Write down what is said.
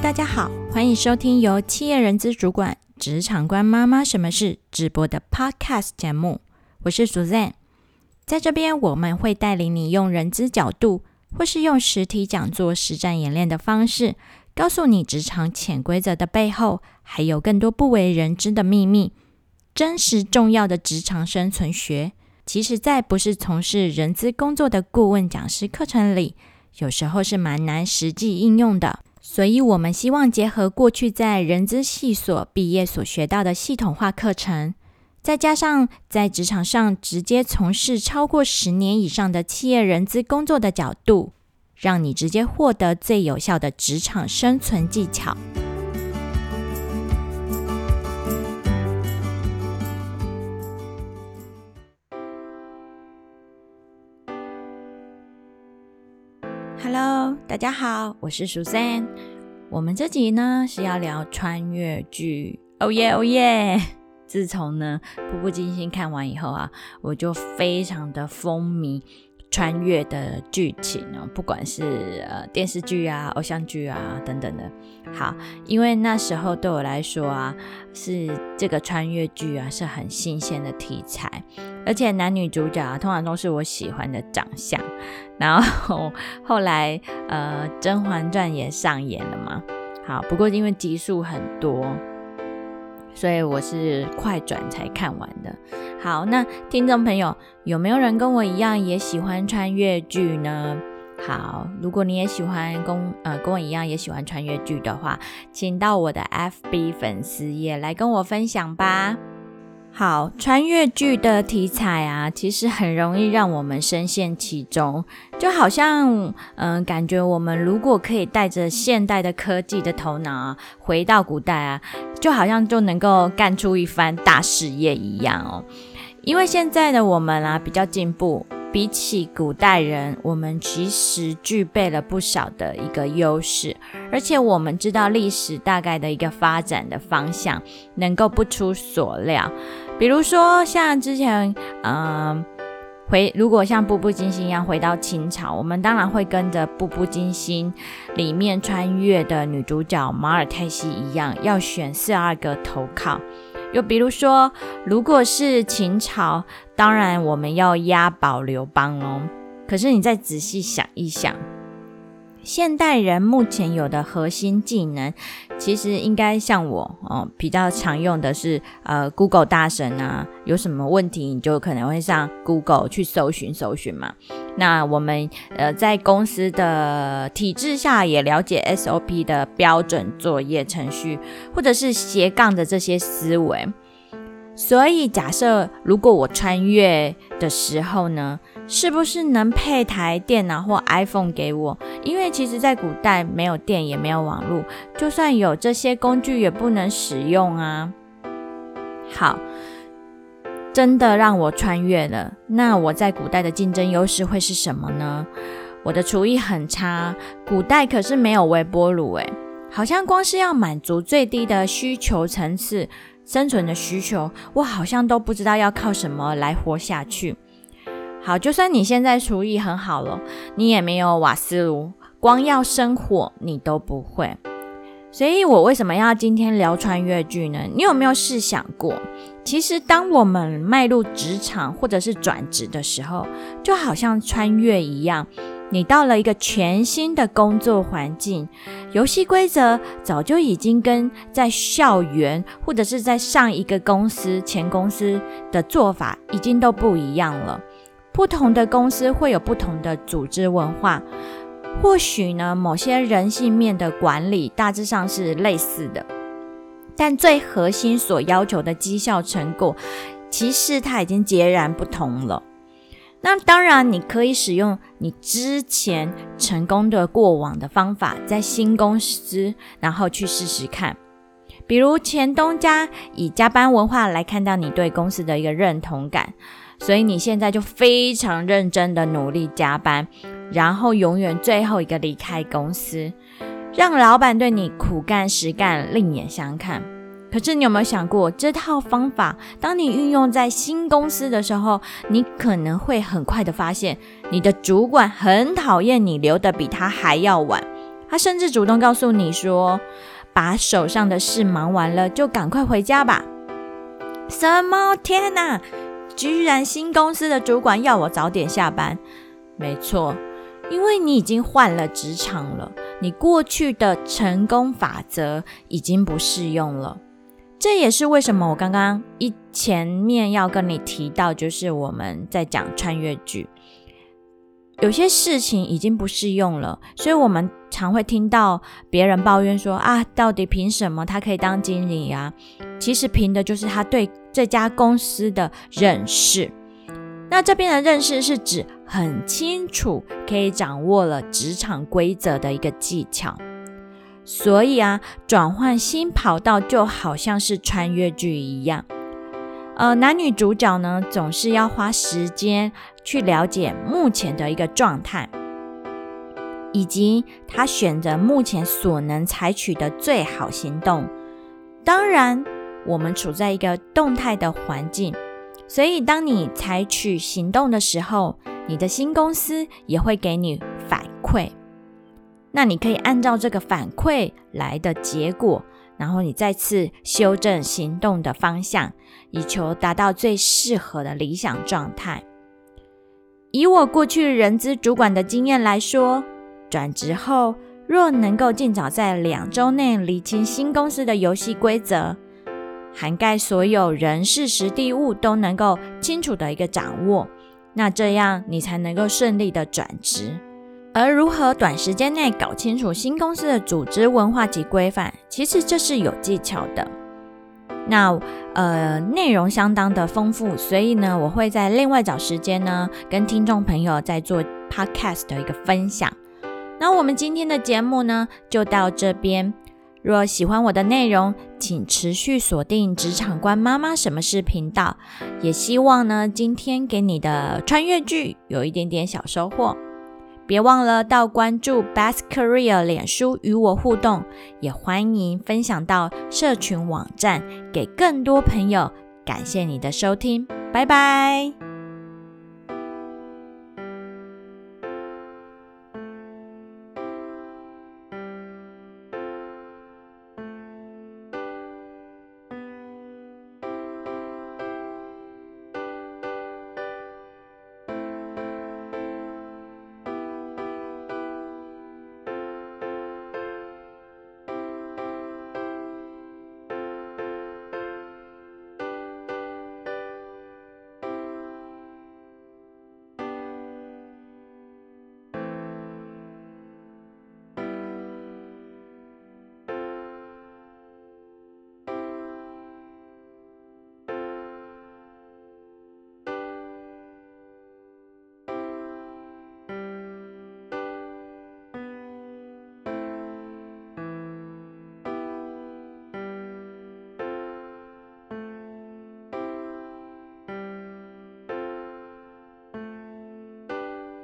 大家好，欢迎收听由企业人资主管、职场官妈妈什么事直播的 Podcast 节目。我是 Suzanne，在这边我们会带领你用人资角度，或是用实体讲座、实战演练的方式，告诉你职场潜规则的背后，还有更多不为人知的秘密，真实重要的职场生存学。其实，在不是从事人资工作的顾问讲师课程里，有时候是蛮难实际应用的。所以，我们希望结合过去在人资系所毕业所学到的系统化课程，再加上在职场上直接从事超过十年以上的企业人资工作的角度，让你直接获得最有效的职场生存技巧。大家好，我是 Susan。我们这集呢是要聊穿越剧，哦耶哦耶！自从呢《步步惊心》看完以后啊，我就非常的风靡穿越的剧情哦，不管是呃电视剧啊、偶像剧啊等等的。好，因为那时候对我来说啊，是这个穿越剧啊是很新鲜的题材。而且男女主角啊，通常都是我喜欢的长相。然后 后来，呃，《甄嬛传》也上演了嘛。好，不过因为集数很多，所以我是快转才看完的。好，那听众朋友有没有人跟我一样也喜欢穿越剧呢？好，如果你也喜欢跟呃跟我一样也喜欢穿越剧的话，请到我的 FB 粉丝页来跟我分享吧。好，穿越剧的题材啊，其实很容易让我们深陷其中，就好像，嗯，感觉我们如果可以带着现代的科技的头脑啊，回到古代啊，就好像就能够干出一番大事业一样哦。因为现在的我们啊，比较进步。比起古代人，我们其实具备了不少的一个优势，而且我们知道历史大概的一个发展的方向，能够不出所料。比如说像之前，嗯，回如果像《步步惊心》一样回到清朝，我们当然会跟着《步步惊心》里面穿越的女主角马尔泰西一样，要选四阿哥投靠。又比如说，如果是秦朝，当然我们要押宝刘邦哦。可是你再仔细想一想。现代人目前有的核心技能，其实应该像我哦，比较常用的是呃，Google 大神啊，有什么问题你就可能会上 Google 去搜寻搜寻嘛。那我们呃在公司的体制下也了解 SOP 的标准作业程序，或者是斜杠的这些思维。所以假设如果我穿越的时候呢？是不是能配台电脑或 iPhone 给我？因为其实，在古代没有电也没有网络，就算有这些工具也不能使用啊。好，真的让我穿越了，那我在古代的竞争优势会是什么呢？我的厨艺很差，古代可是没有微波炉，诶，好像光是要满足最低的需求层次、生存的需求，我好像都不知道要靠什么来活下去。好，就算你现在厨艺很好了，你也没有瓦斯炉，光要生火你都不会。所以我为什么要今天聊穿越剧呢？你有没有试想过，其实当我们迈入职场或者是转职的时候，就好像穿越一样，你到了一个全新的工作环境，游戏规则早就已经跟在校园或者是在上一个公司前公司的做法已经都不一样了。不同的公司会有不同的组织文化，或许呢，某些人性面的管理大致上是类似的，但最核心所要求的绩效成果，其实它已经截然不同了。那当然，你可以使用你之前成功的过往的方法，在新公司，然后去试试看。比如前东家以加班文化来看到你对公司的一个认同感。所以你现在就非常认真的努力加班，然后永远最后一个离开公司，让老板对你苦干实干另眼相看。可是你有没有想过，这套方法当你运用在新公司的时候，你可能会很快的发现，你的主管很讨厌你留的比他还要晚，他甚至主动告诉你说：“把手上的事忙完了，就赶快回家吧。”什么？天哪！居然新公司的主管要我早点下班？没错，因为你已经换了职场了，你过去的成功法则已经不适用了。这也是为什么我刚刚一前面要跟你提到，就是我们在讲穿越剧，有些事情已经不适用了，所以我们常会听到别人抱怨说啊，到底凭什么他可以当经理啊？其实凭的就是他对这家公司的认识。那这边的认识是指很清楚，可以掌握了职场规则的一个技巧。所以啊，转换新跑道就好像是穿越剧一样。呃，男女主角呢，总是要花时间去了解目前的一个状态，以及他选择目前所能采取的最好行动。当然，我们处在一个动态的环境，所以当你采取行动的时候，你的新公司也会给你反馈。那你可以按照这个反馈来的结果，然后你再次修正行动的方向，以求达到最适合的理想状态。以我过去人资主管的经验来说，转职后若能够尽早在两周内理清新公司的游戏规则，涵盖所有人事、实地、物都能够清楚的一个掌握，那这样你才能够顺利的转职。而如何短时间内搞清楚新公司的组织文化及规范，其实这是有技巧的。那呃内容相当的丰富，所以呢，我会在另外找时间呢，跟听众朋友再做 podcast 的一个分享。那我们今天的节目呢，就到这边。若喜欢我的内容，请持续锁定职场官妈妈什么事频道。也希望呢，今天给你的穿越剧有一点点小收获。别忘了到关注 Best Career 脸书与我互动，也欢迎分享到社群网站给更多朋友。感谢你的收听，拜拜。